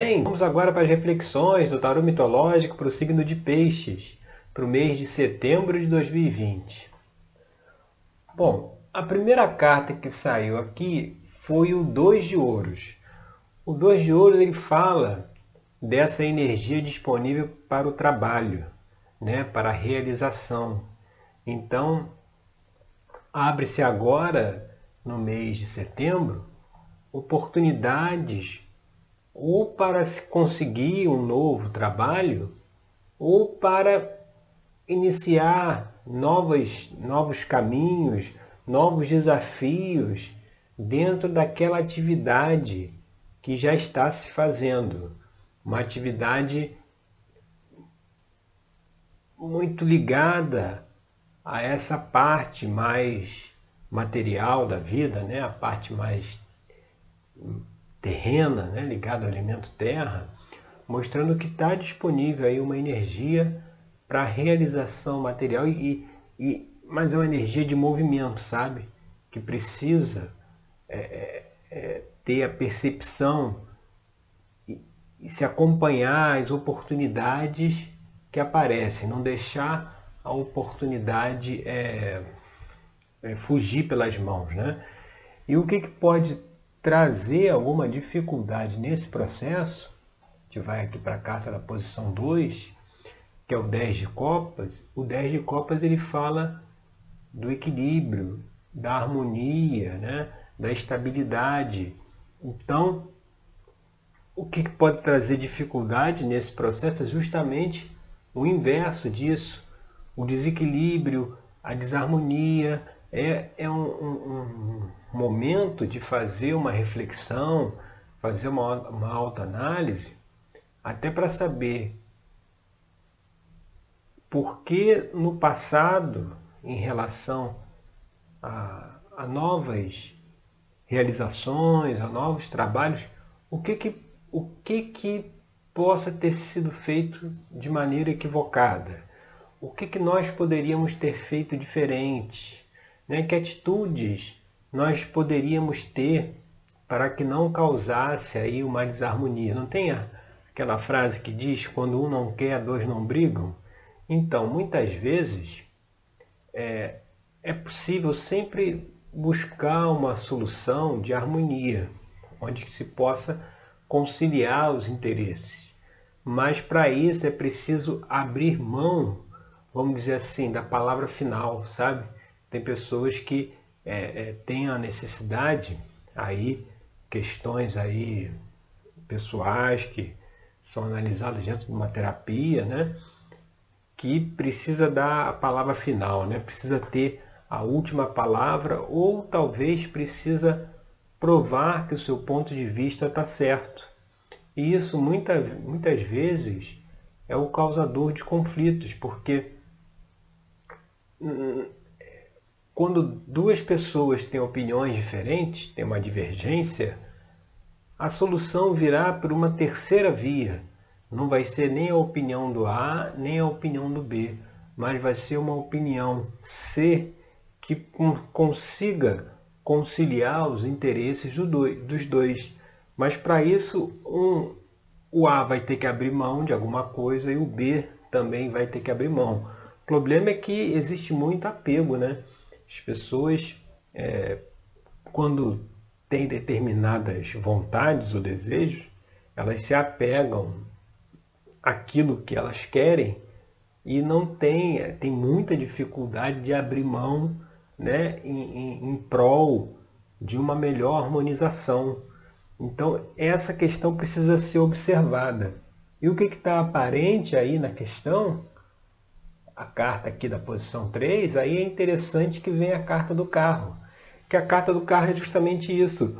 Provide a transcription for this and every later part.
Bem, vamos agora para as reflexões do tarô mitológico para o signo de Peixes, para o mês de setembro de 2020. Bom, a primeira carta que saiu aqui foi o Dois de Ouros. O Dois de Ouros ele fala dessa energia disponível para o trabalho, né, para a realização. Então, abre-se agora, no mês de setembro, oportunidades ou para se conseguir um novo trabalho, ou para iniciar novos, novos caminhos, novos desafios dentro daquela atividade que já está se fazendo. Uma atividade muito ligada a essa parte mais material da vida, né? a parte mais terrena, né, ligado ao elemento terra, mostrando que está disponível aí uma energia para realização material, e, e, mas é uma energia de movimento, sabe? Que precisa é, é, é ter a percepção e, e se acompanhar as oportunidades que aparecem, não deixar a oportunidade é, é, fugir pelas mãos. Né? E o que, que pode trazer alguma dificuldade nesse processo, a gente vai aqui para a carta da posição 2, que é o 10 de copas, o 10 de copas ele fala do equilíbrio, da harmonia, né? da estabilidade. Então, o que pode trazer dificuldade nesse processo é justamente o inverso disso, o desequilíbrio, a desarmonia, é, é um, um, um momento de fazer uma reflexão, fazer uma, uma autoanálise, até para saber por que no passado, em relação a, a novas realizações, a novos trabalhos, o que que, o que que possa ter sido feito de maneira equivocada? O que que nós poderíamos ter feito diferente? Né? Que atitudes nós poderíamos ter para que não causasse aí uma desarmonia? Não tem aquela frase que diz quando um não quer, dois não brigam? Então, muitas vezes é, é possível sempre buscar uma solução de harmonia, onde se possa conciliar os interesses. Mas para isso é preciso abrir mão, vamos dizer assim, da palavra final, sabe? Tem pessoas que é, é, têm a necessidade, aí, questões aí pessoais que são analisadas dentro de uma terapia, né? que precisa dar a palavra final, né? precisa ter a última palavra ou talvez precisa provar que o seu ponto de vista está certo. E isso muita, muitas vezes é o causador de conflitos, porque quando duas pessoas têm opiniões diferentes, têm uma divergência, a solução virá por uma terceira via. Não vai ser nem a opinião do A, nem a opinião do B, mas vai ser uma opinião C que consiga conciliar os interesses dos dois. Mas para isso, um, o A vai ter que abrir mão de alguma coisa e o B também vai ter que abrir mão. O problema é que existe muito apego, né? As pessoas, é, quando têm determinadas vontades ou desejos, elas se apegam àquilo que elas querem e não tem, é, tem muita dificuldade de abrir mão né, em, em, em prol de uma melhor harmonização. Então, essa questão precisa ser observada. E o que está aparente aí na questão a carta aqui da posição 3, aí é interessante que vem a carta do carro. Que a carta do carro é justamente isso,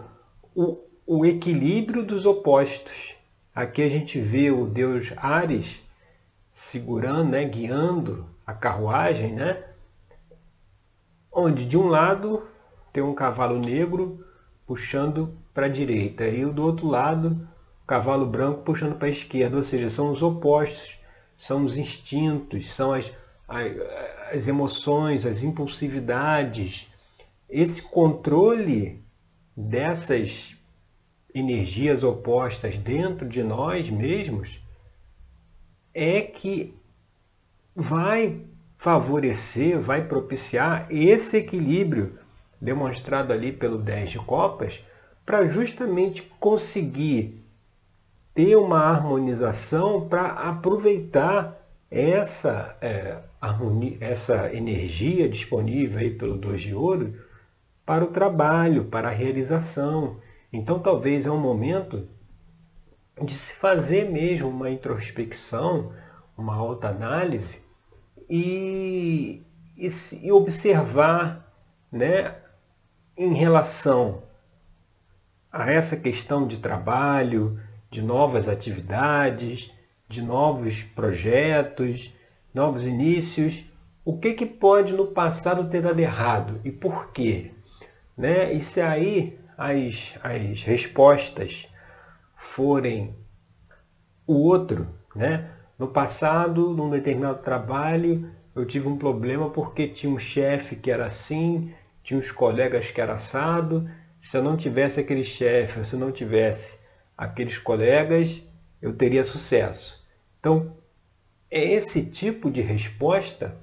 o, o equilíbrio dos opostos. Aqui a gente vê o deus Ares segurando, né, guiando a carruagem, né? Onde de um lado tem um cavalo negro puxando para a direita e do outro lado o cavalo branco puxando para a esquerda, ou seja, são os opostos, são os instintos, são as, as emoções, as impulsividades, esse controle dessas energias opostas dentro de nós mesmos, é que vai favorecer, vai propiciar esse equilíbrio demonstrado ali pelo 10 de copas, para justamente conseguir ter uma harmonização para aproveitar essa, é, harmonia, essa energia disponível aí pelo 2 de ouro para o trabalho, para a realização. Então talvez é um momento de se fazer mesmo uma introspecção, uma autoanálise e, e, e observar né, em relação a essa questão de trabalho, de novas atividades, de novos projetos, novos inícios, o que, que pode no passado ter dado errado e por quê? Né? E se aí as, as respostas forem o outro, né? No passado, num determinado trabalho, eu tive um problema porque tinha um chefe que era assim, tinha uns colegas que era assado. Se eu não tivesse aquele chefe, se eu não tivesse aqueles colegas, eu teria sucesso. Então, é esse tipo de resposta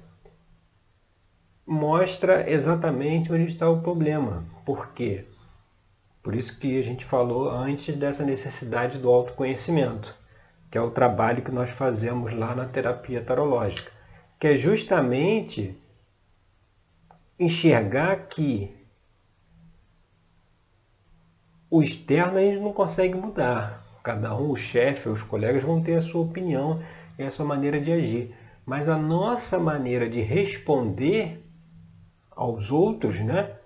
mostra exatamente onde está o problema. Por quê? Por isso que a gente falou antes dessa necessidade do autoconhecimento, que é o trabalho que nós fazemos lá na terapia tarológica, que é justamente enxergar que o externo a gente não consegue mudar. Cada um, o chefe, os colegas vão ter a sua opinião e a sua maneira de agir. Mas a nossa maneira de responder aos outros, né?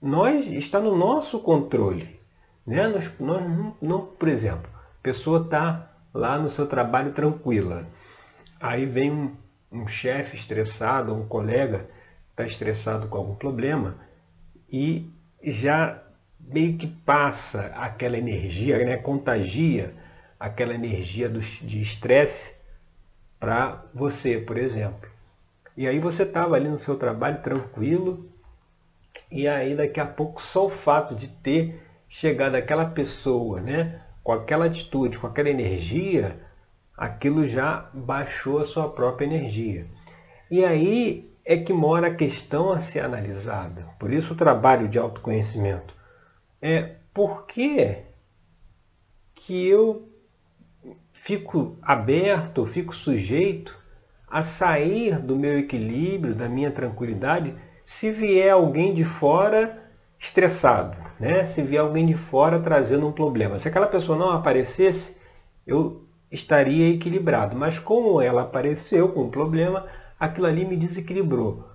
nós está no nosso controle. Né? Nós, nós não, por exemplo, a pessoa está lá no seu trabalho tranquila. Aí vem um, um chefe estressado, um colega está estressado com algum problema e já meio que passa aquela energia, né? contagia aquela energia do, de estresse para você, por exemplo. E aí você estava ali no seu trabalho tranquilo, e aí daqui a pouco só o fato de ter chegado aquela pessoa, né, com aquela atitude, com aquela energia, aquilo já baixou a sua própria energia. E aí é que mora a questão a ser analisada. Por isso o trabalho de autoconhecimento. É por que, que eu fico aberto, fico sujeito a sair do meu equilíbrio, da minha tranquilidade, se vier alguém de fora estressado, né? se vier alguém de fora trazendo um problema. Se aquela pessoa não aparecesse, eu estaria equilibrado. Mas como ela apareceu com um problema, aquilo ali me desequilibrou.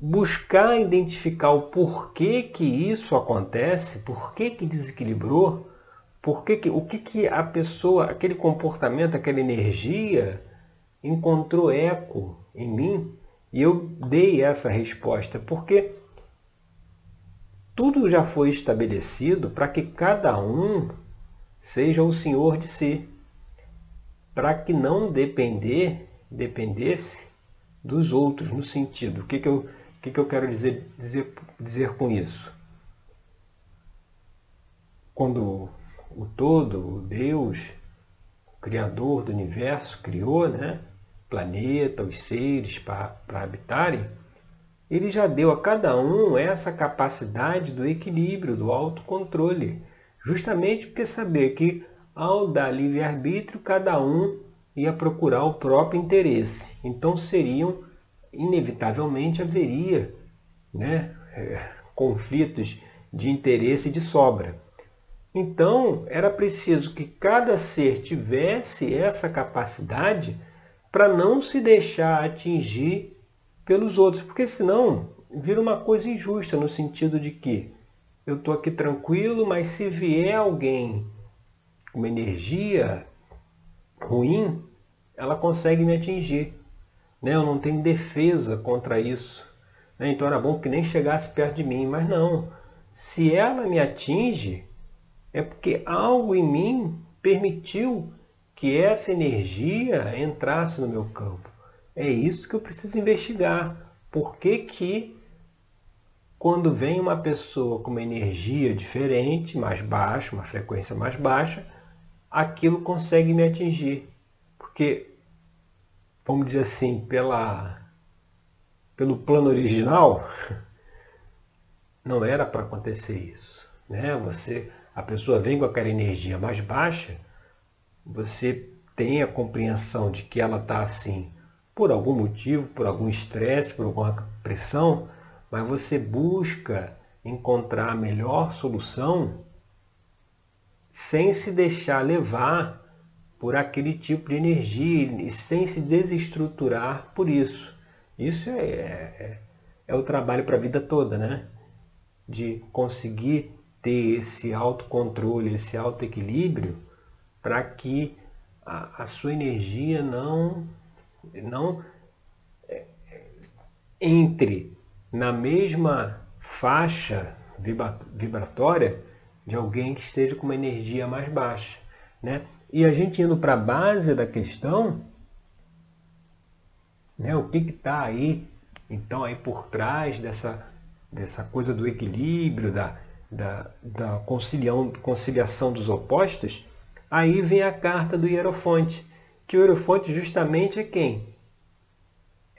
Buscar identificar o porquê que isso acontece, porquê que desequilibrou, porquê que, o que, que a pessoa, aquele comportamento, aquela energia encontrou eco em mim e eu dei essa resposta porque tudo já foi estabelecido para que cada um seja o senhor de si, para que não depender, dependesse dos outros, no sentido, o que, que, eu, o que, que eu quero dizer, dizer, dizer com isso? Quando o todo, o Deus, o Criador do universo, criou, né? planeta, os seres para habitarem, ele já deu a cada um essa capacidade do equilíbrio, do autocontrole. Justamente porque saber que ao dar livre-arbítrio, cada um ia procurar o próprio interesse. Então seriam, inevitavelmente, haveria né, é, conflitos de interesse de sobra. Então, era preciso que cada ser tivesse essa capacidade para não se deixar atingir pelos outros, porque senão vira uma coisa injusta no sentido de que eu estou aqui tranquilo, mas se vier alguém com uma energia ruim, ela consegue me atingir. Né? Eu não tenho defesa contra isso. Né? Então era bom que nem chegasse perto de mim, mas não. Se ela me atinge, é porque algo em mim permitiu que essa energia entrasse no meu campo. É isso que eu preciso investigar. Por que, que quando vem uma pessoa com uma energia diferente, mais baixa, uma frequência mais baixa, aquilo consegue me atingir. Porque, vamos dizer assim, pela, pelo plano original, não era para acontecer isso. Né? Você, a pessoa vem com aquela energia mais baixa, você tem a compreensão de que ela está assim por algum motivo, por algum estresse, por alguma pressão, mas você busca encontrar a melhor solução sem se deixar levar por aquele tipo de energia e sem se desestruturar por isso. Isso é, é, é o trabalho para a vida toda, né? De conseguir ter esse autocontrole, esse autoequilíbrio para que a, a, sua energia não, não é, entre na mesma faixa vibratória de alguém que esteja com uma energia mais baixa. Né? E a gente indo para a base da questão, né, o que está aí, então, aí por trás dessa, dessa coisa do equilíbrio, da, da, da conciliação, conciliação dos opostos, aí vem a carta do Hierofonte, que o Hierofonte justamente é quem?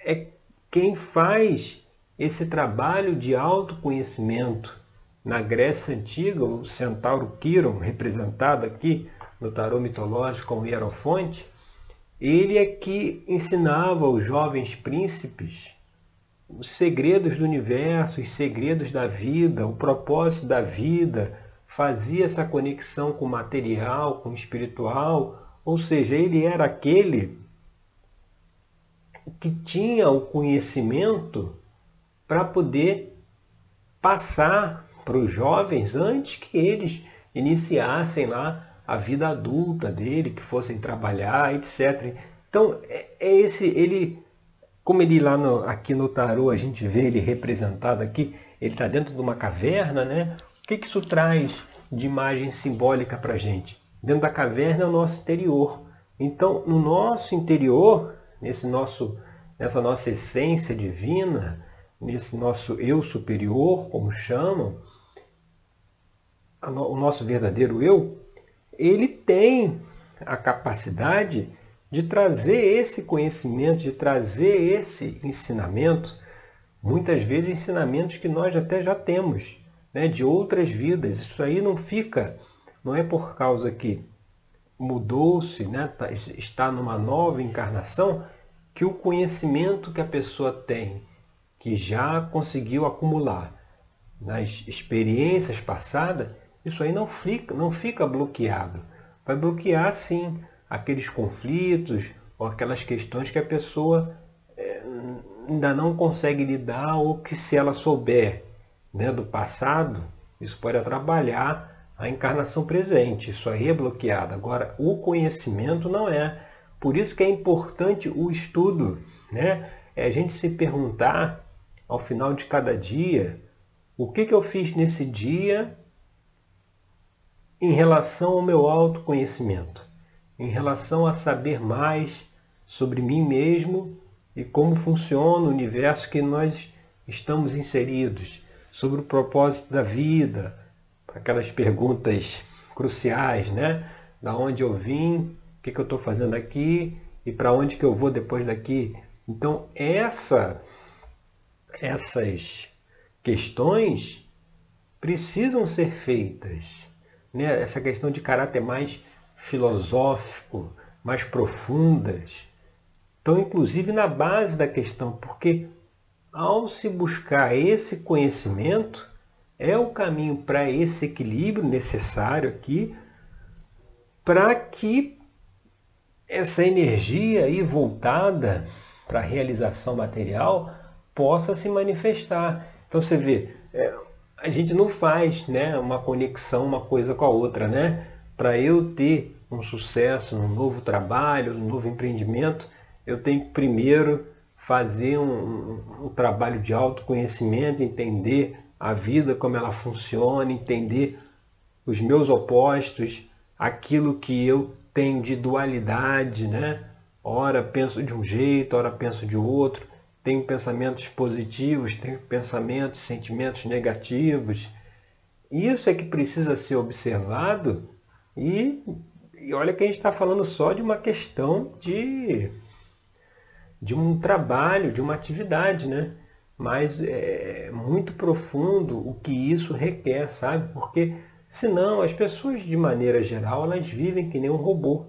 É quem faz esse trabalho de autoconhecimento. Na Grécia Antiga, o centauro Quiron, representado aqui no tarô mitológico como Hierofonte, ele é que ensinava aos jovens príncipes os segredos do universo, os segredos da vida, o propósito da vida, fazia essa conexão com o material, com o espiritual, ou seja, ele era aquele que tinha o conhecimento para poder passar para os jovens antes que eles iniciassem lá a vida adulta dele, que fossem trabalhar, etc. Então, é, é esse, ele, como ele lá no, aqui no tarô, a gente vê ele representado aqui, ele está dentro de uma caverna, né? O que, que isso traz de imagem simbólica para a gente? Dentro da caverna é o nosso interior. Então, no nosso interior, nesse nosso, nessa nossa essência divina, nesse nosso eu superior, como chamam, o nosso verdadeiro eu, ele tem a capacidade de trazer esse conhecimento, de trazer esse ensinamento, muitas vezes ensinamentos que nós até já temos, né, de outras vidas. Isso aí não fica, não é por causa que mudou-se, né, tá, está numa nova encarnação, que o conhecimento que a pessoa tem que já conseguiu acumular nas experiências passadas, isso aí não fica, não fica bloqueado. Vai bloquear sim aqueles conflitos ou aquelas questões que a pessoa é, ainda não consegue lidar ou que se ela souber né, do passado, isso pode atrapalhar a encarnação presente. Isso aí é bloqueado. Agora, o conhecimento não é. Por isso que é importante o estudo. Né? É a gente se perguntar ao final de cada dia, o que, que eu fiz nesse dia em relação ao meu autoconhecimento, em relação a saber mais sobre mim mesmo e como funciona o universo que nós estamos inseridos, sobre o propósito da vida, aquelas perguntas cruciais, né? Da onde eu vim, o que, que eu estou fazendo aqui e para onde que eu vou depois daqui. Então essa essas questões precisam ser feitas. Né? Essa questão de caráter mais filosófico, mais profundas, estão inclusive na base da questão, porque ao se buscar esse conhecimento, é o caminho para esse equilíbrio necessário aqui, para que essa energia aí voltada para a realização material possa se manifestar. Então você vê, é, a gente não faz né, uma conexão uma coisa com a outra, né? Para eu ter um sucesso um novo trabalho, um novo empreendimento, eu tenho que primeiro fazer um, um, um trabalho de autoconhecimento, entender a vida como ela funciona, entender os meus opostos, aquilo que eu tenho de dualidade, né? Ora penso de um jeito, ora penso de outro tenho pensamentos positivos, tenho pensamentos, sentimentos negativos. Isso é que precisa ser observado e, e olha que a gente está falando só de uma questão de, de um trabalho, de uma atividade, né? Mas é muito profundo o que isso requer, sabe? Porque senão as pessoas de maneira geral elas vivem que nem um robô,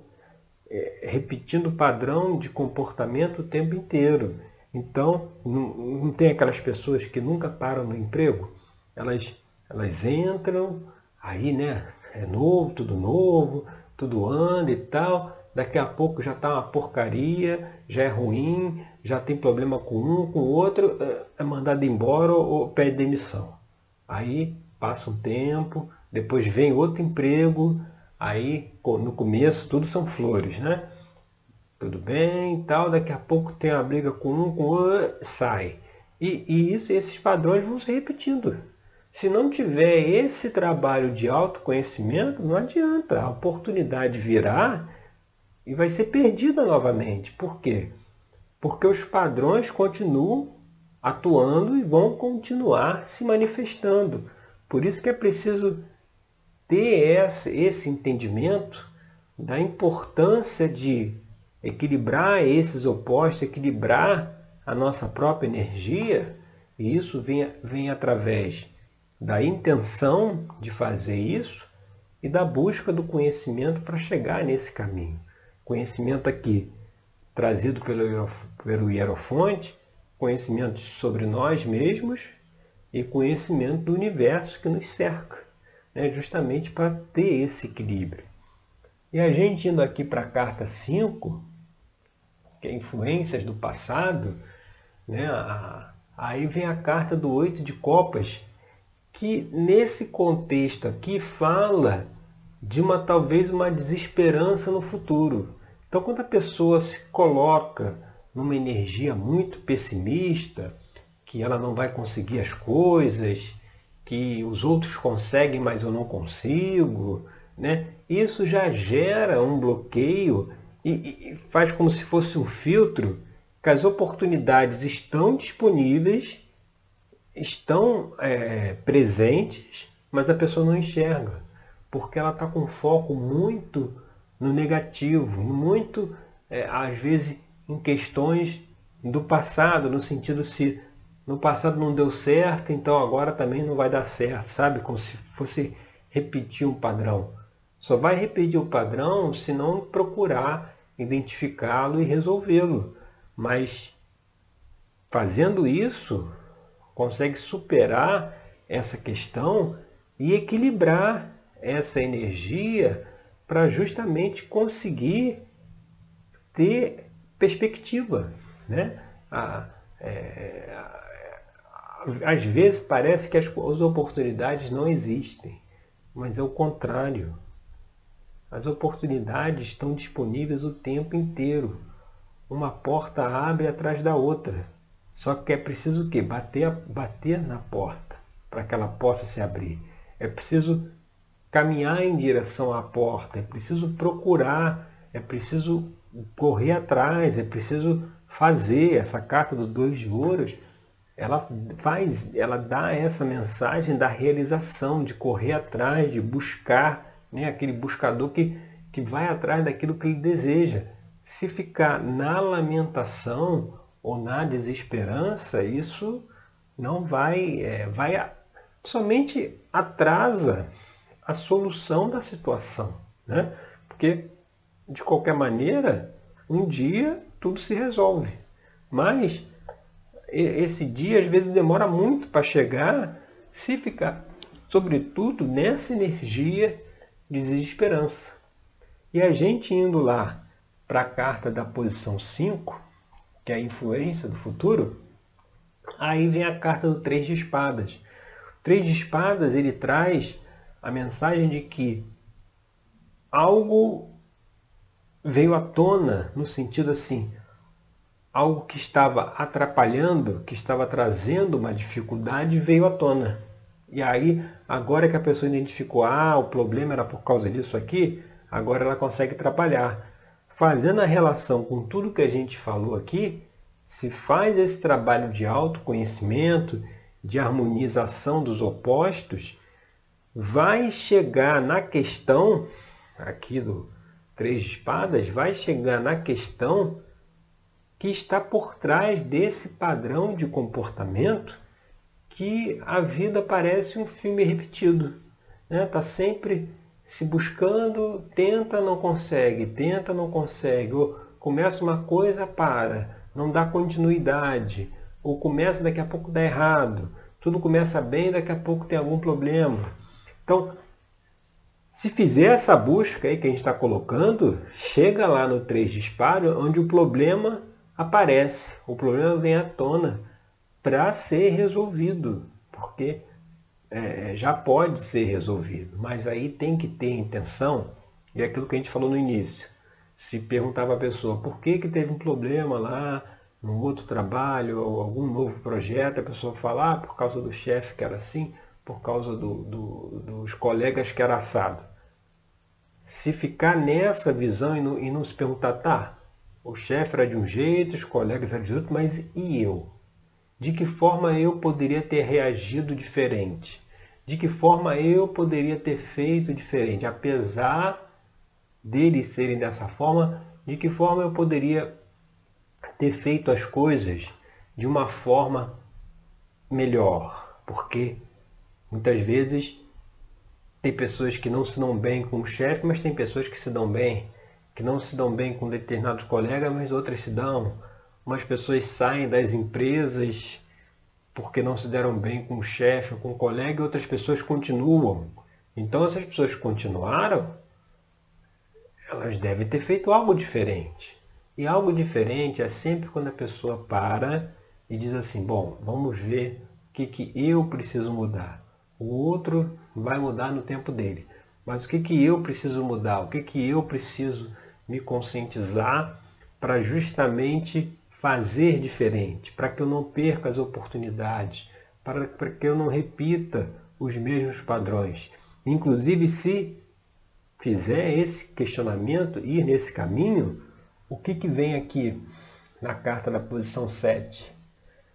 é, repetindo o padrão de comportamento o tempo inteiro. Então, não, não tem aquelas pessoas que nunca param no emprego? Elas, elas entram, aí, né? É novo, tudo novo, tudo anda e tal. Daqui a pouco já está uma porcaria, já é ruim, já tem problema com um, com o outro, é, é mandado embora ou pede demissão. Aí passa um tempo, depois vem outro emprego, aí no começo tudo são flores, né? Tudo bem tal, daqui a pouco tem uma briga com um, com outro, sai. E, e isso, esses padrões vão se repetindo. Se não tiver esse trabalho de autoconhecimento, não adianta. A oportunidade virá e vai ser perdida novamente. Por quê? Porque os padrões continuam atuando e vão continuar se manifestando. Por isso que é preciso ter esse entendimento da importância de equilibrar esses opostos, equilibrar a nossa própria energia, e isso vem, vem através da intenção de fazer isso e da busca do conhecimento para chegar nesse caminho. Conhecimento aqui trazido pelo, pelo Hierofonte, conhecimento sobre nós mesmos e conhecimento do universo que nos cerca, né? justamente para ter esse equilíbrio. E a gente indo aqui para a carta 5, que é influências do passado, né? aí vem a carta do oito de copas, que nesse contexto aqui fala de uma talvez uma desesperança no futuro. Então quando a pessoa se coloca numa energia muito pessimista, que ela não vai conseguir as coisas, que os outros conseguem, mas eu não consigo, né? Isso já gera um bloqueio e, e faz como se fosse um filtro que as oportunidades estão disponíveis, estão é, presentes, mas a pessoa não enxerga, porque ela está com foco muito no negativo, muito, é, às vezes, em questões do passado, no sentido se no passado não deu certo, então agora também não vai dar certo, sabe? Como se fosse repetir um padrão. Só vai repetir o padrão se não procurar identificá-lo e resolvê-lo. Mas fazendo isso, consegue superar essa questão e equilibrar essa energia para justamente conseguir ter perspectiva. Né? A, é, às vezes parece que as, as oportunidades não existem, mas é o contrário. As oportunidades estão disponíveis o tempo inteiro. Uma porta abre atrás da outra. Só que é preciso o quê? Bater, bater na porta para que ela possa se abrir. É preciso caminhar em direção à porta, é preciso procurar, é preciso correr atrás, é preciso fazer. Essa carta dos dois de ouros, ela faz, ela dá essa mensagem da realização, de correr atrás, de buscar né? aquele buscador que, que vai atrás daquilo que ele deseja. Se ficar na lamentação ou na desesperança, isso não vai, é, vai somente atrasa a solução da situação. Né? Porque, de qualquer maneira, um dia tudo se resolve. Mas esse dia às vezes demora muito para chegar se ficar, sobretudo, nessa energia desesperança. E a gente indo lá para a carta da posição 5, que é a influência do futuro, aí vem a carta do Três de Espadas. O Três de Espadas ele traz a mensagem de que algo veio à tona no sentido assim, algo que estava atrapalhando, que estava trazendo uma dificuldade veio à tona. E aí, agora que a pessoa identificou, ah, o problema era por causa disso aqui, agora ela consegue trabalhar. Fazendo a relação com tudo que a gente falou aqui, se faz esse trabalho de autoconhecimento, de harmonização dos opostos, vai chegar na questão, aqui do Três Espadas, vai chegar na questão que está por trás desse padrão de comportamento que a vida parece um filme repetido. Está né? Tá sempre se buscando, tenta, não consegue, tenta, não consegue, ou começa uma coisa, para, não dá continuidade, ou começa daqui a pouco dá errado, tudo começa bem, daqui a pouco tem algum problema. Então, se fizer essa busca aí que a gente está colocando, chega lá no 3 disparo, onde o problema aparece, o problema vem à tona para ser resolvido, porque é, já pode ser resolvido, mas aí tem que ter intenção, e é aquilo que a gente falou no início. Se perguntava a pessoa por que, que teve um problema lá no outro trabalho ou algum novo projeto, a pessoa fala, ah, por causa do chefe que era assim, por causa do, do, dos colegas que era assado. Se ficar nessa visão e não, e não se perguntar, tá, o chefe era de um jeito, os colegas eram de outro, mas e eu? De que forma eu poderia ter reagido diferente? De que forma eu poderia ter feito diferente? Apesar deles serem dessa forma, de que forma eu poderia ter feito as coisas de uma forma melhor? Porque muitas vezes tem pessoas que não se dão bem com o chefe, mas tem pessoas que se dão bem que não se dão bem com determinados colegas, mas outras se dão. Umas pessoas saem das empresas porque não se deram bem com o chefe, com o colega, e outras pessoas continuam. Então, essas pessoas continuaram, elas devem ter feito algo diferente. E algo diferente é sempre quando a pessoa para e diz assim, bom, vamos ver o que, que eu preciso mudar. O outro vai mudar no tempo dele. Mas o que, que eu preciso mudar? O que, que eu preciso me conscientizar para justamente fazer diferente, para que eu não perca as oportunidades, para, que eu não repita os mesmos padrões. Inclusive, se fizer esse questionamento, ir nesse caminho, o que, que vem aqui na carta da posição 7?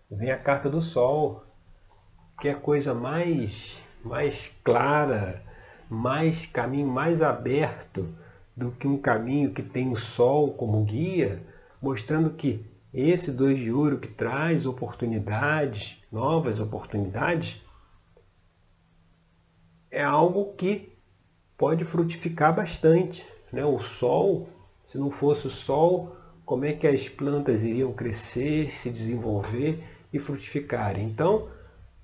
Vem a carta do Sol, que é a coisa mais, mais clara, mais caminho mais aberto do que um caminho que tem o sol como guia, mostrando que esse dois de ouro que traz oportunidades, novas oportunidades, é algo que pode frutificar bastante. Né? O sol, se não fosse o sol, como é que as plantas iriam crescer, se desenvolver e frutificar? Então,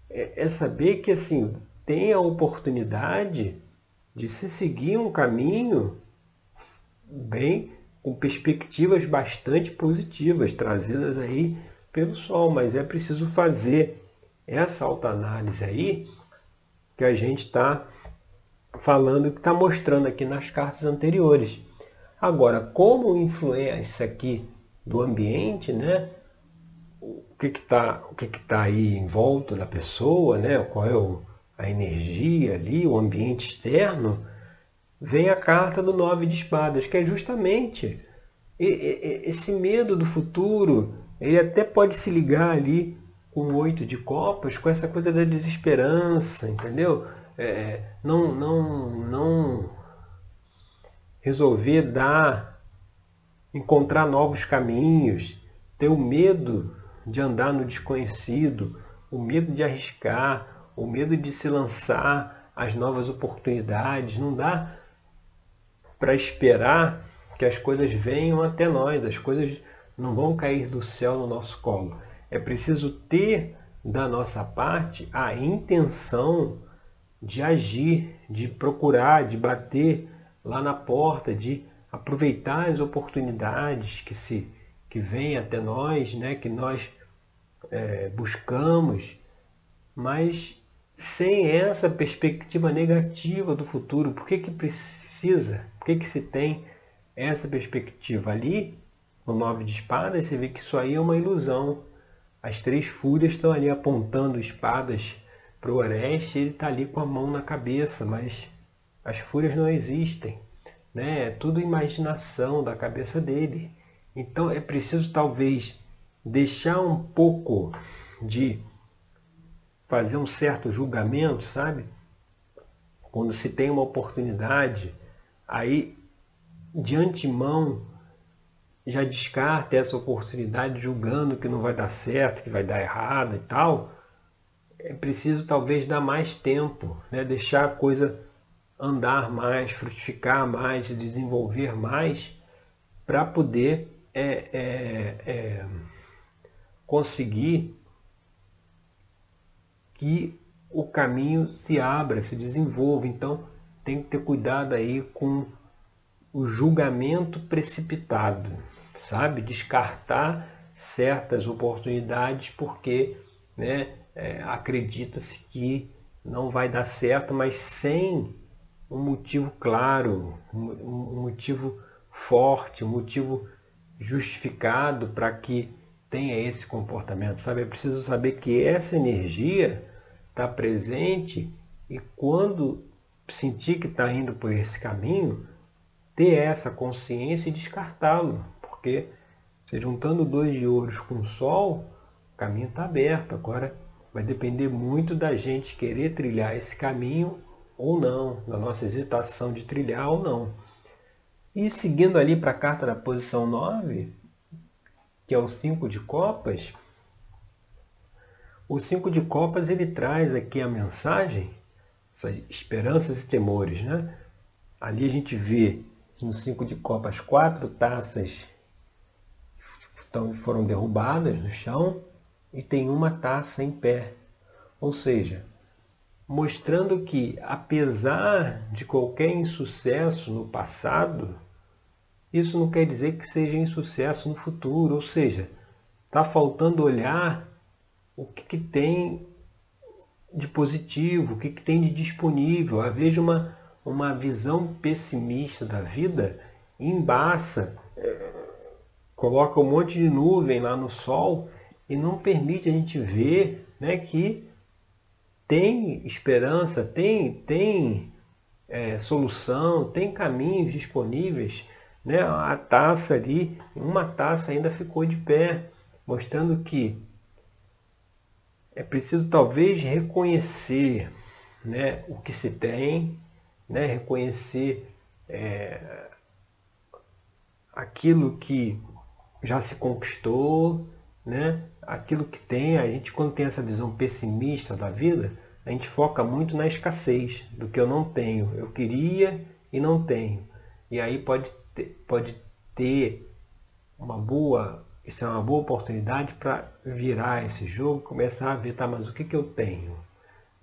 é, é saber que assim tem a oportunidade de se seguir um caminho bem com perspectivas bastante positivas trazidas aí pelo Sol, mas é preciso fazer essa autoanálise aí que a gente está falando, que está mostrando aqui nas cartas anteriores. Agora, como influência aqui do ambiente, né? O que está que que tá aí em volta da pessoa, né? Qual é o, a energia ali, o ambiente externo, vem a carta do nove de espadas, que é justamente esse medo do futuro. Ele até pode se ligar ali com o oito de copas, com essa coisa da desesperança, entendeu? É, não, não, não resolver dar, encontrar novos caminhos, ter o medo de andar no desconhecido, o medo de arriscar, o medo de se lançar às novas oportunidades. Não dá para esperar que as coisas venham até nós, as coisas não vão cair do céu no nosso colo. É preciso ter da nossa parte a intenção de agir, de procurar, de bater lá na porta, de aproveitar as oportunidades que se que vêm até nós, né, que nós é, buscamos, mas sem essa perspectiva negativa do futuro. Por que, que precisa por que, que se tem essa perspectiva ali, no nove de espadas, você vê que isso aí é uma ilusão. As três fúrias estão ali apontando espadas para o Oreste, ele está ali com a mão na cabeça, mas as fúrias não existem. Né? É tudo imaginação da cabeça dele. Então é preciso talvez deixar um pouco de fazer um certo julgamento, sabe? Quando se tem uma oportunidade, aí de antemão já descarta essa oportunidade julgando que não vai dar certo, que vai dar errado e tal. É preciso talvez dar mais tempo, né? deixar a coisa andar mais, frutificar mais, desenvolver mais, para poder é, é, é, conseguir que o caminho se abra, se desenvolva. Então tem que ter cuidado aí com o julgamento precipitado, sabe? Descartar certas oportunidades porque né, é, acredita-se que não vai dar certo, mas sem um motivo claro, um motivo forte, um motivo justificado para que tenha esse comportamento, sabe? É preciso saber que essa energia está presente e quando sentir que está indo por esse caminho, ter essa consciência e descartá-lo, porque se juntando dois de ouros com o sol, o caminho está aberto. Agora vai depender muito da gente querer trilhar esse caminho ou não, da nossa hesitação de trilhar ou não. E seguindo ali para a carta da posição 9, que é o 5 de copas, o 5 de copas ele traz aqui a mensagem, essas esperanças e temores. Né? Ali a gente vê no 5 de copas quatro taças foram derrubadas no chão e tem uma taça em pé. Ou seja, mostrando que, apesar de qualquer insucesso no passado, isso não quer dizer que seja insucesso no futuro. Ou seja, está faltando olhar o que, que, tem de positivo, o que, que tem de disponível. Às vezes uma, uma visão pessimista da vida embaça, é, coloca um monte de nuvem lá no sol e não permite a gente ver né, que tem esperança, tem, tem é, solução, tem caminhos disponíveis. Né? A taça ali, uma taça ainda ficou de pé, mostrando que é preciso talvez reconhecer né, o que se tem, né, reconhecer é, aquilo que já se conquistou, né, aquilo que tem, a gente quando tem essa visão pessimista da vida, a gente foca muito na escassez do que eu não tenho. Eu queria e não tenho. E aí pode ter, pode ter uma boa, isso é uma boa oportunidade para virar esse jogo, começar a ver, tá, mas o que, que eu tenho?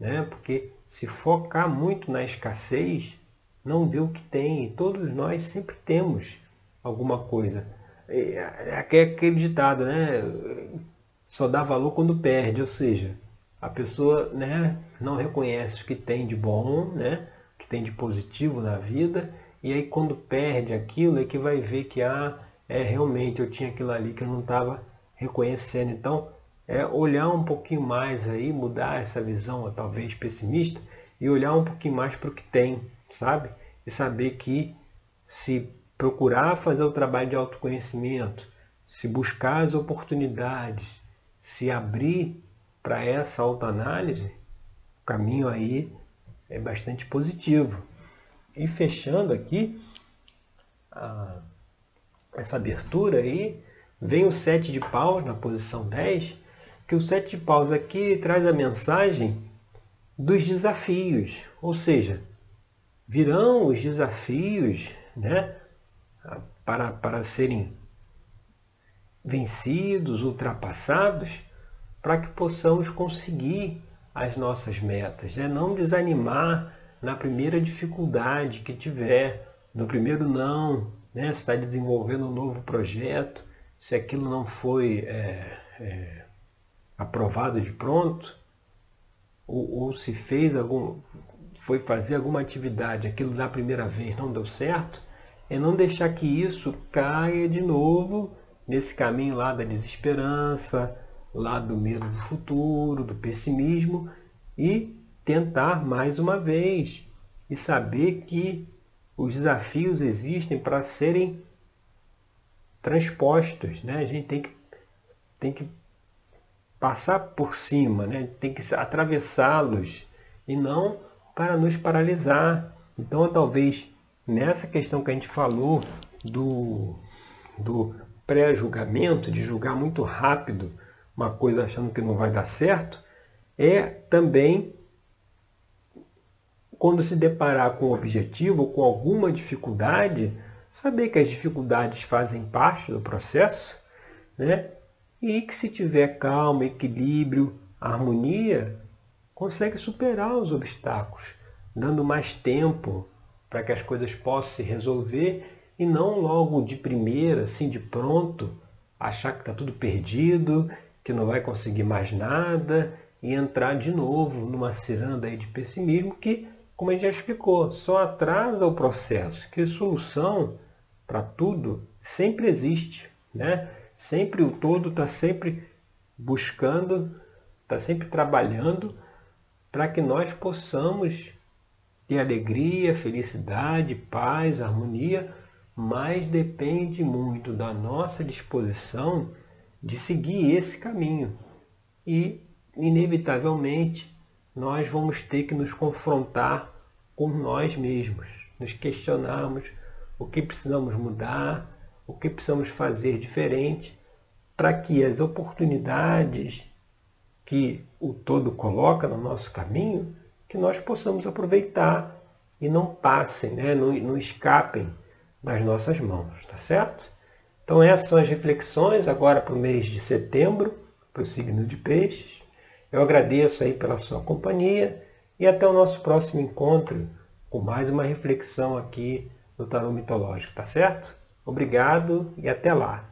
Né? Porque se focar muito na escassez, não vê o que tem. E todos nós sempre temos alguma coisa. É, é aquele ditado, né? Só dá valor quando perde, ou seja, a pessoa né, não reconhece o que tem de bom, né, o que tem de positivo na vida, e aí quando perde aquilo é que vai ver que ah, é realmente eu tinha aquilo ali que eu não estava reconhecendo. Então, é olhar um pouquinho mais aí, mudar essa visão talvez pessimista e olhar um pouquinho mais para o que tem, sabe? E saber que se procurar fazer o trabalho de autoconhecimento, se buscar as oportunidades, se abrir para essa autoanálise, o caminho aí é bastante positivo. E fechando aqui a, essa abertura aí, vem o sete de paus na posição 10, que o sete de paus aqui traz a mensagem dos desafios, ou seja, virão os desafios né, para, para serem vencidos, ultrapassados, para que possamos conseguir as nossas metas. Né? Não desanimar na primeira dificuldade que tiver, no primeiro não, né? está desenvolvendo um novo projeto, se aquilo não foi é, é, aprovado de pronto, ou, ou se fez algum, foi fazer alguma atividade, aquilo da primeira vez não deu certo, é não deixar que isso caia de novo nesse caminho lá da desesperança, lá do medo do futuro, do pessimismo e tentar mais uma vez e saber que os desafios existem para serem transpostos. Né? A gente tem que tem que passar por cima, né? tem que atravessá-los e não para nos paralisar. Então, talvez nessa questão que a gente falou do, do pré-julgamento, de julgar muito rápido uma coisa achando que não vai dar certo, é também quando se deparar com um objetivo ou com alguma dificuldade, saber que as dificuldades fazem parte do processo, né? E que se tiver calma, equilíbrio, harmonia, consegue superar os obstáculos, dando mais tempo para que as coisas possam se resolver e não logo de primeira, assim de pronto, achar que está tudo perdido, que não vai conseguir mais nada e entrar de novo numa ciranda de pessimismo que, como a gente já explicou, só atrasa o processo, que solução para tudo sempre existe, né? Sempre o todo está sempre buscando, está sempre trabalhando para que nós possamos ter alegria, felicidade, paz, harmonia, mas depende muito da nossa disposição de seguir esse caminho. E, inevitavelmente, nós vamos ter que nos confrontar com nós mesmos, nos questionarmos o que precisamos mudar, o que precisamos fazer diferente para que as oportunidades que o todo coloca no nosso caminho, que nós possamos aproveitar e não passem, né? não, não escapem das nossas mãos, tá certo? Então essas são as reflexões agora para o mês de setembro, para o signo de peixes. Eu agradeço aí pela sua companhia e até o nosso próximo encontro com mais uma reflexão aqui no Tarô Mitológico, tá certo? Obrigado e até lá!